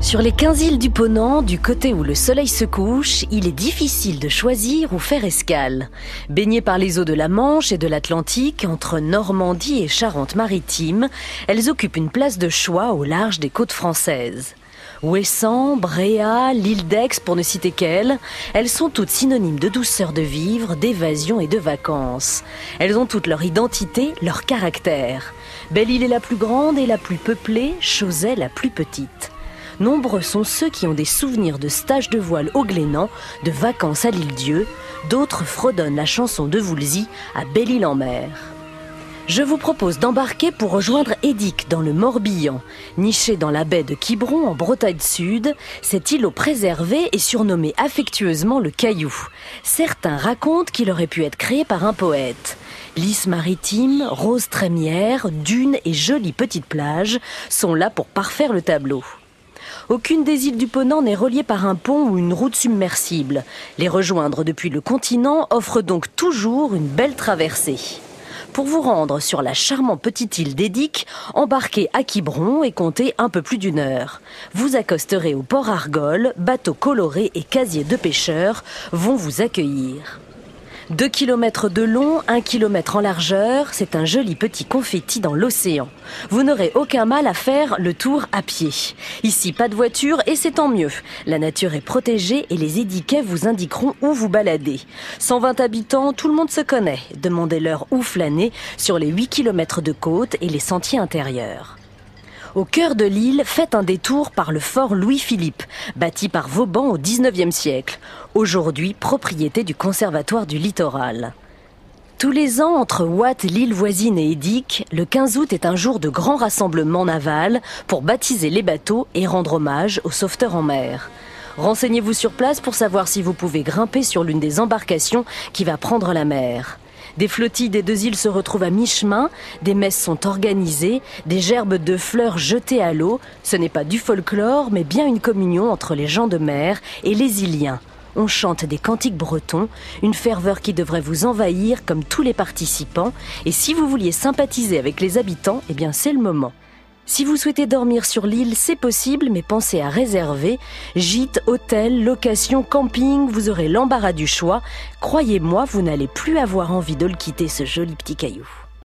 Sur les 15 îles du Ponant, du côté où le soleil se couche, il est difficile de choisir où faire escale. Baignées par les eaux de la Manche et de l'Atlantique, entre Normandie et Charente-Maritime, elles occupent une place de choix au large des côtes françaises. Ouessant, Bréa, l'île d'Aix pour ne citer qu'elles, elles sont toutes synonymes de douceur de vivre, d'évasion et de vacances. Elles ont toutes leur identité, leur caractère. Belle-Île est la plus grande et la plus peuplée, Chausey la plus petite. Nombreux sont ceux qui ont des souvenirs de stages de voile au Glénan, de vacances à l'île Dieu, d'autres fredonnent la chanson de Voulzy à Belle-Île-en-Mer. Je vous propose d'embarquer pour rejoindre Édic dans le Morbihan. Nichée dans la baie de Quiberon en Bretagne Sud, cet îlot préservé est surnommé affectueusement le Caillou. Certains racontent qu'il aurait pu être créé par un poète. Lys maritime, rose trémière, dunes et jolies petites plages sont là pour parfaire le tableau. Aucune des îles du Ponant n'est reliée par un pont ou une route submersible. Les rejoindre depuis le continent offre donc toujours une belle traversée. Pour vous rendre sur la charmante petite île d'Édic, embarquez à Quiberon et comptez un peu plus d'une heure. Vous accosterez au port Argol, bateaux colorés et casiers de pêcheurs vont vous accueillir. 2 km de long, 1 km en largeur, c'est un joli petit confetti dans l'océan. Vous n'aurez aucun mal à faire le tour à pied. Ici, pas de voiture et c'est tant mieux. La nature est protégée et les édiquets vous indiqueront où vous balader. 120 habitants, tout le monde se connaît. Demandez-leur où flâner sur les 8 km de côte et les sentiers intérieurs. Au cœur de l'île, faites un détour par le fort Louis-Philippe, bâti par Vauban au XIXe siècle, aujourd'hui propriété du Conservatoire du Littoral. Tous les ans, entre Watt, l'île voisine et Édic, le 15 août est un jour de grand rassemblement naval pour baptiser les bateaux et rendre hommage aux sauveteurs en mer. Renseignez-vous sur place pour savoir si vous pouvez grimper sur l'une des embarcations qui va prendre la mer. Des flottilles des deux îles se retrouvent à mi-chemin, des messes sont organisées, des gerbes de fleurs jetées à l'eau. Ce n'est pas du folklore, mais bien une communion entre les gens de mer et les Iliens. On chante des cantiques bretons, une ferveur qui devrait vous envahir comme tous les participants. Et si vous vouliez sympathiser avec les habitants, eh bien c'est le moment. Si vous souhaitez dormir sur l'île, c'est possible, mais pensez à réserver. Gîte, hôtel, location, camping, vous aurez l'embarras du choix. Croyez-moi, vous n'allez plus avoir envie de le quitter, ce joli petit caillou.